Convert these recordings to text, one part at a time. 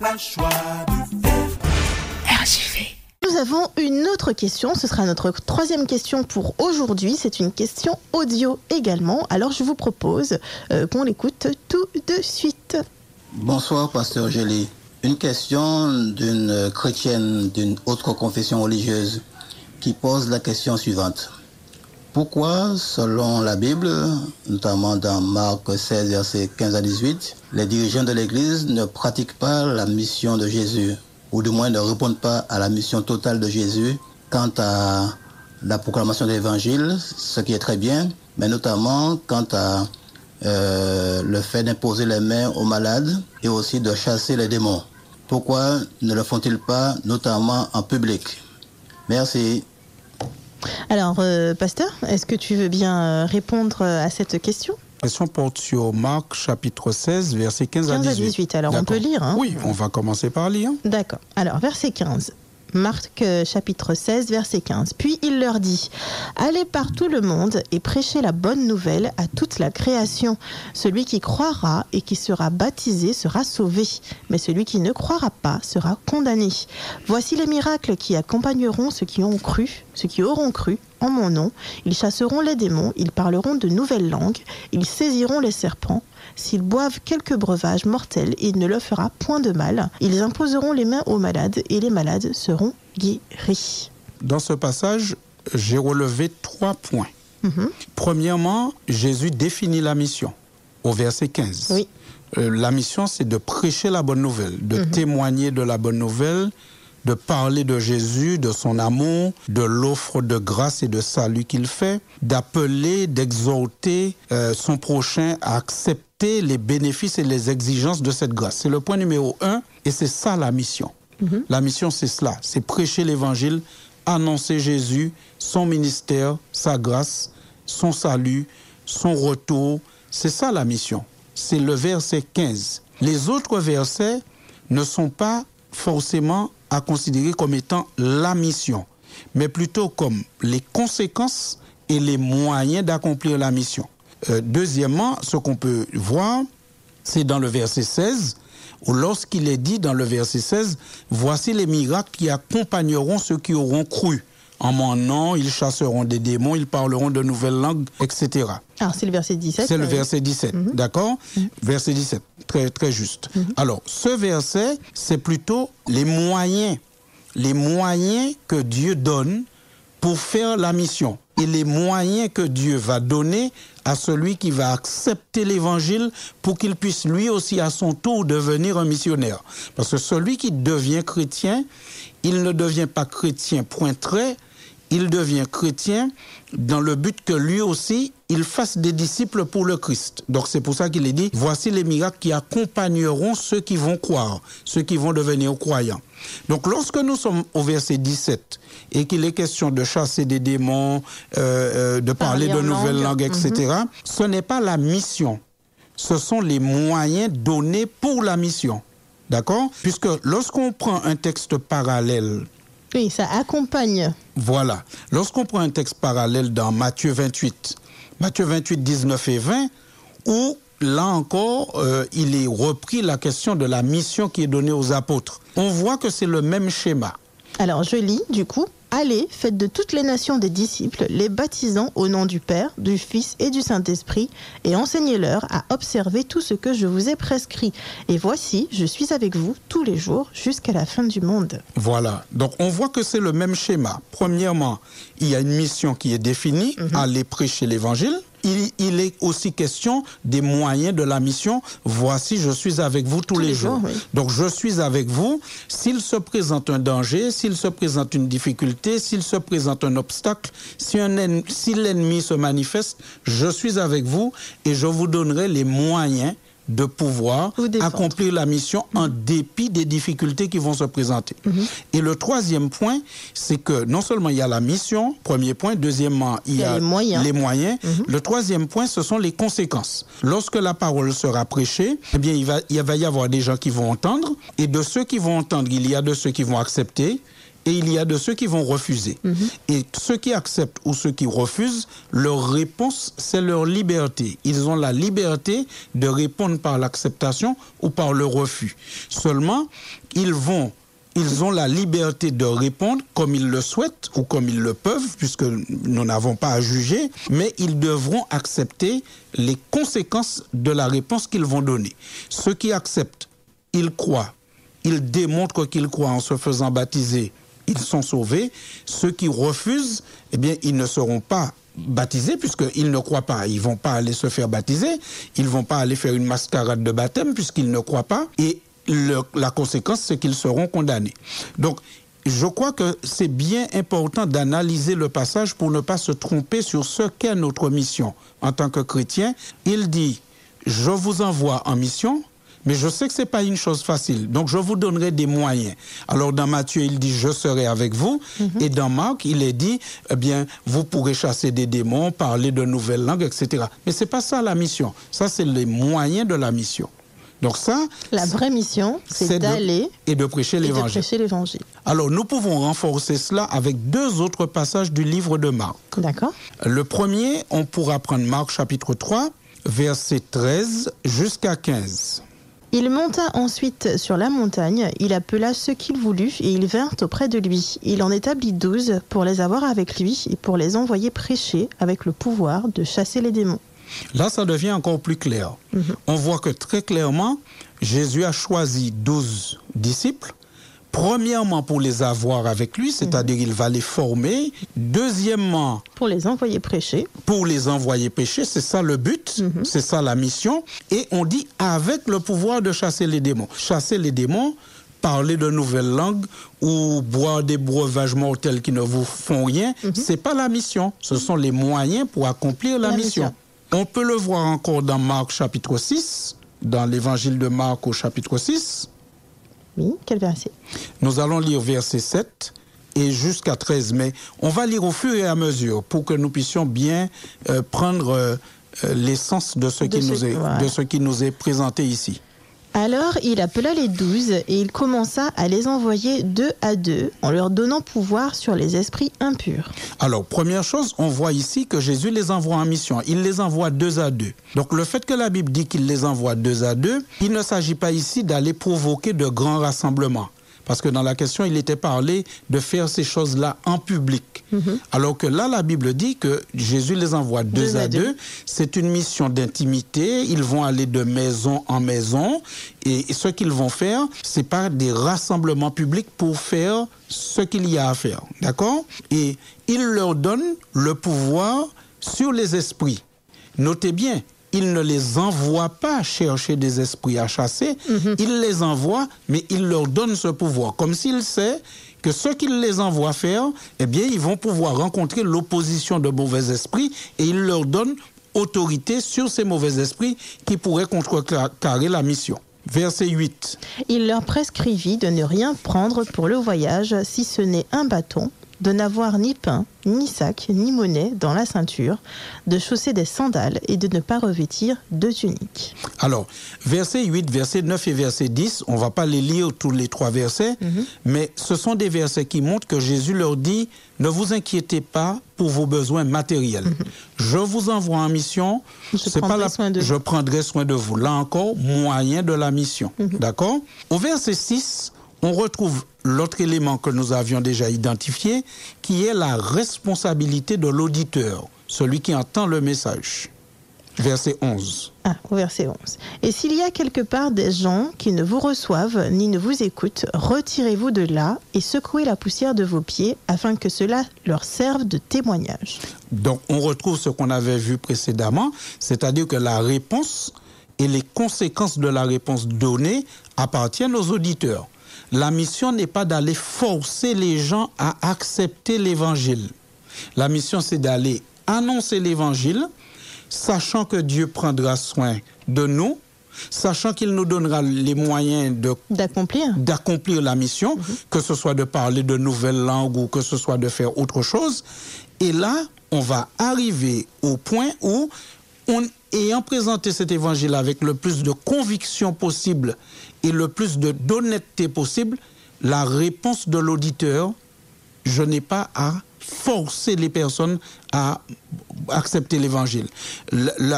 la joie de vivre. RGV. Nous avons une autre question, ce sera notre troisième question pour aujourd'hui, c'est une question audio également, alors je vous propose euh, qu'on l'écoute tout de suite. Bonsoir, pasteur Gély. Une question d'une chrétienne d'une autre confession religieuse qui pose la question suivante. Pourquoi, selon la Bible, notamment dans Marc 16, versets 15 à 18, les dirigeants de l'Église ne pratiquent pas la mission de Jésus, ou du moins ne répondent pas à la mission totale de Jésus quant à la proclamation de l'Évangile, ce qui est très bien, mais notamment quant à euh, le fait d'imposer les mains aux malades et aussi de chasser les démons. Pourquoi ne le font-ils pas, notamment en public? Merci. Alors, euh, pasteur, est-ce que tu veux bien euh, répondre à cette question? La question porte sur Marc chapitre 16, versets 15, 15 à à 18. 18, alors on peut lire. Hein? Oui, on va commencer par lire. D'accord. Alors, verset 15. Marc euh, chapitre 16, verset 15. Puis il leur dit, Allez par tout le monde et prêchez la bonne nouvelle à toute la création. Celui qui croira et qui sera baptisé sera sauvé, mais celui qui ne croira pas sera condamné. Voici les miracles qui accompagneront ceux qui ont cru, ceux qui auront cru en mon nom. Ils chasseront les démons, ils parleront de nouvelles langues, ils saisiront les serpents. S'ils boivent quelques breuvages mortels, il ne leur fera point de mal. Ils imposeront les mains aux malades et les malades seront guéris. Dans ce passage, j'ai relevé trois points. Mhm. Premièrement, Jésus définit la mission au verset 15. Oui. Euh, la mission, c'est de prêcher la bonne nouvelle, de Mhm. témoigner de la bonne nouvelle, de parler de Jésus, de son amour, de l'offre de grâce et de salut qu'il fait, d'appeler, d'exhorter euh, son prochain à accepter les bénéfices et les exigences de cette grâce. C'est le point numéro un et c'est ça la mission. La mission, c'est cela, c'est prêcher l'évangile, annoncer Jésus, son ministère, sa grâce, son salut, son retour. C'est ça la mission. C'est le verset 15. Les autres versets ne sont pas forcément à considérer comme étant la mission, mais plutôt comme les conséquences et les moyens d'accomplir la mission. Euh, deuxièmement, ce qu'on peut voir, c'est dans le verset 16, où lorsqu'il est dit dans le verset 16, voici les miracles qui accompagneront ceux qui auront cru. En mon nom, ils chasseront des démons, ils parleront de nouvelles langues, etc. Alors, c'est le verset 17. C'est le euh, verset 17, d'accord Verset 17, très, très juste. Alors, ce verset, c'est plutôt les moyens, les moyens que Dieu donne pour faire la mission et les moyens que Dieu va donner à celui qui va accepter l'évangile pour qu'il puisse lui aussi à son tour devenir un missionnaire. Parce que celui qui devient chrétien, il ne devient pas chrétien point trait, il devient chrétien dans le but que lui aussi, il fasse des disciples pour le Christ. Donc c'est pour ça qu'il est dit, voici les miracles qui accompagneront ceux qui vont croire, ceux qui vont devenir croyants. Donc lorsque nous sommes au verset 17 et qu'il est question de chasser des démons, euh, euh, de parler, de nouvelles langue. langues, etc., ce n'est pas la mission, ce sont les moyens donnés pour la mission. D'accord? Puisque lorsqu'on prend un texte parallèle Oui, ça accompagne. Voilà. Lorsqu'on prend un texte parallèle dans Matthieu 28, Matthieu 28, 19 et 20, où là encore, euh, il est repris la question de la mission qui est donnée aux apôtres. On voit que c'est le même schéma. Alors, je lis, du coup. Allez, faites de toutes les nations des disciples, les baptisant au nom du Père, du Fils et du Saint-Esprit, et enseignez-leur à observer tout ce que je vous ai prescrit. Et voici, je suis avec vous tous les jours jusqu'à la fin du monde. Voilà. Donc on voit que c'est le même schéma. Premièrement, il y a une mission qui est définie, aller prêcher l'évangile. Il, il est aussi question des moyens de la mission. Voici, je suis avec vous tous, les, jours. oui. Donc je suis avec vous. S'il se présente un danger, s'il se présente une difficulté, s'il se présente un obstacle, si l'ennemi se manifeste, je suis avec vous et je vous donnerai les moyens de pouvoir accomplir la mission en dépit des difficultés qui vont se présenter. Et le troisième point, c'est que non seulement il y a la mission, premier point, deuxièmement, il y a, les moyens. les moyens. Le troisième point, ce sont les conséquences. Lorsque la parole sera prêchée, eh bien, il va, il va y avoir des gens qui vont entendre, et de ceux qui vont entendre, il y a de ceux qui vont accepter, et il y a de ceux qui vont refuser. Et ceux qui acceptent ou ceux qui refusent, leur réponse, c'est leur liberté. Ils ont la liberté de répondre par l'acceptation ou par le refus. Seulement, ils vont ils ont la liberté de répondre comme ils le souhaitent ou comme ils le peuvent, puisque nous n'avons pas à juger, mais ils devront accepter les conséquences de la réponse qu'ils vont donner. Ceux qui acceptent, ils croient, ils démontrent qu'ils croient en se faisant baptiser, ils sont sauvés. Ceux qui refusent, eh bien, ils ne seront pas baptisés puisqu'ils ne croient pas. Ils vont pas aller se faire baptiser. Ils vont pas aller faire une mascarade de baptême puisqu'ils ne croient pas. Et la conséquence, c'est qu'ils seront condamnés. Donc, je crois que c'est bien important d'analyser le passage pour ne pas se tromper sur ce qu'est notre mission en tant que chrétien. Il dit, je vous envoie en mission, mais je sais que c'est pas une chose facile. Donc, je vous donnerai des moyens. Alors, dans Matthieu, il dit, je serai avec vous. Et dans Marc, il est dit, eh bien, vous pourrez chasser des démons, parler de nouvelles langues, etc. Mais c'est pas ça la mission. Ça, c'est les moyens de la mission. Donc ça, La vraie mission, c'est d'aller et de prêcher l'évangile. Alors, nous pouvons renforcer cela avec deux autres passages du livre de Marc. D'accord Le premier, on pourra prendre Marc chapitre 3, verset 13 jusqu'à 15. Il monta ensuite sur la montagne, il appela ceux qu'il voulut, et ils vinrent auprès de lui. Il en établit douze pour les avoir avec lui et pour les envoyer prêcher avec le pouvoir de chasser les démons. Là, ça devient encore plus clair. On voit que très clairement, Jésus a choisi 12 disciples. Premièrement, pour les avoir avec lui, c'est-à-dire il va les former. Deuxièmement, Pour les envoyer prêcher, pour les envoyer pécher, c'est ça le but, c'est ça la mission. Et on dit avec le pouvoir de chasser les démons. Chasser les démons, parler de nouvelles langues ou boire des breuvages mortels qui ne vous font rien, c'est pas la mission. Ce sont les moyens pour accomplir la, La mission. mission. On peut le voir encore dans Marc chapitre 6, dans l'évangile de Marc au chapitre 6. Oui, quel verset? Nous allons lire verset 7 et jusqu'à 13, mais on va lire au fur et à mesure pour que nous puissions bien euh, prendre euh, euh, l'essence de, ce De qui ce- nous est- voilà. de ce qui nous est présenté ici. Alors il appela les douze et il commença à les envoyer deux à deux en leur donnant pouvoir sur les esprits impurs. Alors, première chose, on voit ici que Jésus les envoie en mission. Il les envoie deux à deux. Donc, le fait que la Bible dit qu'il les envoie deux à deux, il ne s'agit pas ici d'aller provoquer de grands rassemblements. Parce que dans la question, il était parlé de faire ces choses-là en public. Alors que là, la Bible dit que Jésus les envoie deux, Deux à deux. deux. C'est une mission d'intimité. Ils vont aller de maison en maison. Et ce qu'ils vont faire, c'est pas des rassemblements publics pour faire ce qu'il y a à faire. D'accord? Et il leur donne le pouvoir sur les esprits. Notez bien, il ne les envoie pas chercher des esprits à chasser, il les envoie, mais il leur donne ce pouvoir, comme s'il sait que ce qu'il les envoie faire, eh bien, ils vont pouvoir rencontrer l'opposition de mauvais esprits et il leur donne autorité sur ces mauvais esprits qui pourraient contrecarrer la mission. Verset 8. Il leur prescrivit de ne rien prendre pour le voyage si ce n'est un bâton, de n'avoir ni pain, ni sac, ni monnaie dans la ceinture, de chausser des sandales et de ne pas revêtir de tunique. Alors, verset 8, verset 9 et verset 10, on va pas les lire tous les trois versets, mais ce sont des versets qui montrent que Jésus leur dit, ne vous inquiétez pas pour vos besoins matériels. Je vous envoie en mission, Je pas prendrai la- soin de je vous. prendrai soin de vous. Là encore, moyen de la mission. D'accord? Au verset 6, on retrouve l'autre élément que nous avions déjà identifié, qui est la responsabilité de l'auditeur, celui qui entend le message. Verset 11. Ah, au verset 11. Et s'il y a quelque part des gens qui ne vous reçoivent ni ne vous écoutent, retirez-vous de là et secouez la poussière de vos pieds afin que cela leur serve de témoignage. Donc, on retrouve ce qu'on avait vu précédemment, c'est-à-dire que la réponse et les conséquences de la réponse donnée appartiennent aux auditeurs. La mission n'est pas d'aller forcer les gens à accepter l'évangile. La mission, c'est d'aller annoncer l'évangile, sachant que Dieu prendra soin de nous, sachant qu'il nous donnera les moyens de D'accomplir la mission, que ce soit de parler de nouvelles langues ou que ce soit de faire autre chose. Et là, on va arriver au point où, on, ayant présenté cet évangile avec le plus de conviction possible et le plus d'honnêteté possible, la réponse de l'auditeur je n'ai pas à forcer les personnes à accepter l'évangile.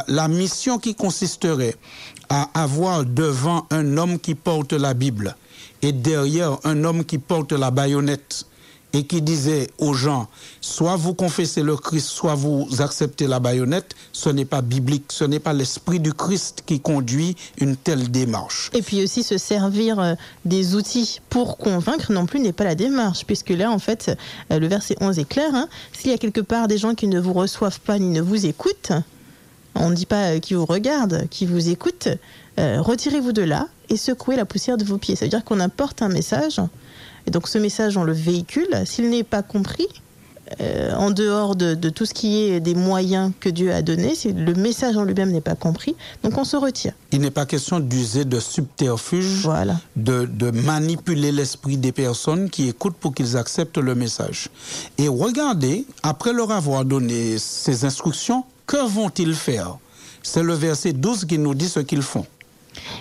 La mission qui consisterait à avoir devant un homme qui porte la Bible et derrière un homme qui porte la baïonnette et qui disait aux gens, soit vous confessez le Christ, soit vous acceptez la baïonnette, ce n'est pas biblique, ce n'est pas l'esprit du Christ qui conduit une telle démarche. Et puis aussi se servir euh, des outils pour convaincre non plus n'est pas la démarche, puisque là, en fait, euh, le verset 11 est clair. hein. S'il y a quelque part des gens qui ne vous reçoivent pas ni ne vous écoutent, on ne dit pas euh, qui vous regardent, qui vous écoutent, euh, retirez-vous de là et secouez la poussière de vos pieds. Ça veut dire qu'on apporte un message, et donc ce message, on le véhicule. S'il n'est pas compris, euh, en dehors de, de tout ce qui est des moyens que Dieu a donnés, si le message en lui-même n'est pas compris, donc on se retire. Il n'est pas question d'user de subterfuge, Voilà. de, de manipuler l'esprit des personnes qui écoutent pour qu'ils acceptent le message. Et regardez, après leur avoir donné ces instructions, que vont-ils faire? C'est le verset 12 qui nous dit ce qu'ils font.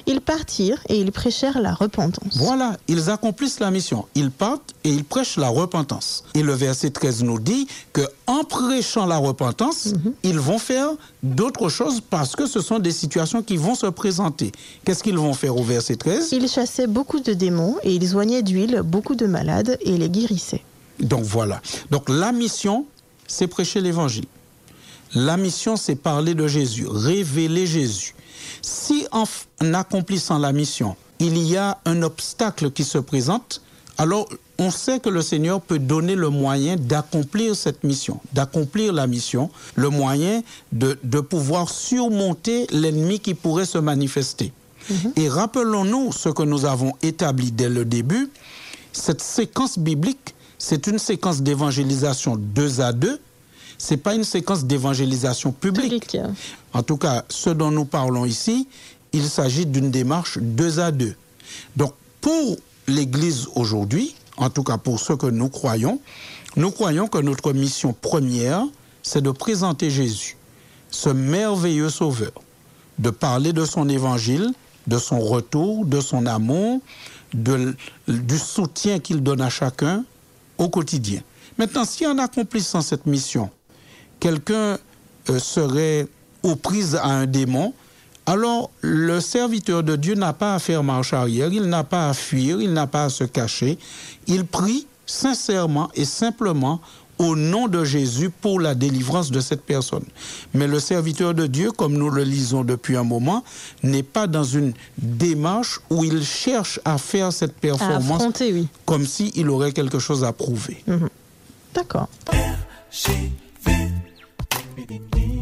Ils partirent et ils prêchèrent la repentance. Voilà, ils accomplissent la mission. Ils partent et ils prêchent la repentance. Et le verset 13 nous dit que en prêchant la repentance, ils vont faire d'autres choses parce que ce sont des situations qui vont se présenter. Qu'est-ce qu'ils vont faire au verset 13 Ils chassaient beaucoup de démons et ils oignaient d'huile beaucoup de malades et les guérissaient. Donc voilà. Donc la mission, c'est prêcher l'évangile. La mission, c'est parler de Jésus, révéler Jésus. Si en, accomplissant la mission, il y a un obstacle qui se présente, alors on sait que le Seigneur peut donner le moyen d'accomplir cette mission, d'accomplir la mission, le moyen de, de pouvoir surmonter l'ennemi qui pourrait se manifester. Et rappelons-nous ce que nous avons établi dès le début, cette séquence biblique, c'est une séquence d'évangélisation deux à deux. C'est pas une séquence d'évangélisation publique. Public. En tout cas, ce dont nous parlons ici, il s'agit d'une démarche deux à deux. Donc, pour l'Église aujourd'hui, en tout cas pour ceux que nous croyons, nous croyons que notre mission première, c'est de présenter Jésus, ce merveilleux Sauveur, de parler de son évangile, de son retour, de son amour, de- du soutien qu'il donne à chacun au quotidien. Maintenant, si en accomplissant cette mission, quelqu'un euh, serait aux prises à un démon, alors le serviteur de Dieu n'a pas à faire marche arrière, il n'a pas à fuir, il n'a pas à se cacher. Il prie sincèrement et simplement au nom de Jésus pour la délivrance de cette personne. Mais le serviteur de Dieu, comme nous le lisons depuis un moment, n'est pas dans une démarche où il cherche à faire cette performance affronter, oui. comme s'il aurait quelque chose à prouver. D'accord. benim.